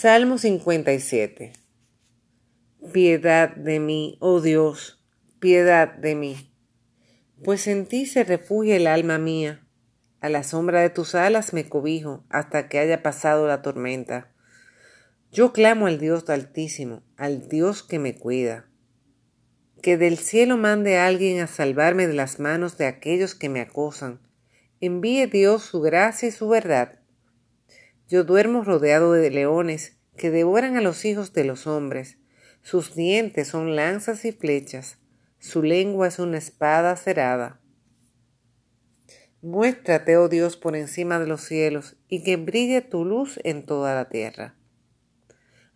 Salmo 57 Piedad de mí, oh Dios, piedad de mí, pues en ti se refugia el alma mía. A la sombra de tus alas me cobijo hasta que haya pasado la tormenta. Yo clamo al Dios Altísimo, al Dios que me cuida. Que del cielo mande alguien a salvarme de las manos de aquellos que me acosan. Envíe Dios su gracia y su verdad yo duermo rodeado de leones que devoran a los hijos de los hombres. Sus dientes son lanzas y flechas, su lengua es una espada cerada. Muéstrate, oh Dios, por encima de los cielos, y que brille tu luz en toda la tierra.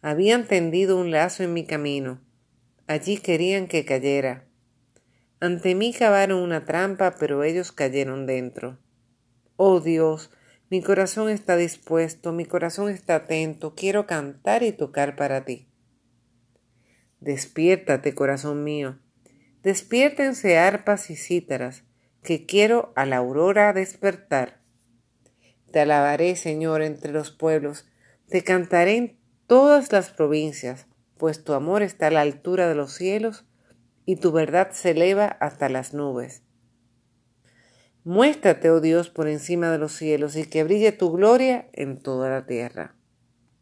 Habían tendido un lazo en mi camino, allí querían que cayera. Ante mí cavaron una trampa, pero ellos cayeron dentro. Oh Dios, mi corazón está dispuesto, mi corazón está atento, quiero cantar y tocar para ti. Despiértate, corazón mío, despiértense arpas y cítaras, que quiero a la aurora despertar. Te alabaré, Señor, entre los pueblos, te cantaré en todas las provincias, pues tu amor está a la altura de los cielos y tu verdad se eleva hasta las nubes. Muéstrate, oh Dios, por encima de los cielos y que brille tu gloria en toda la tierra.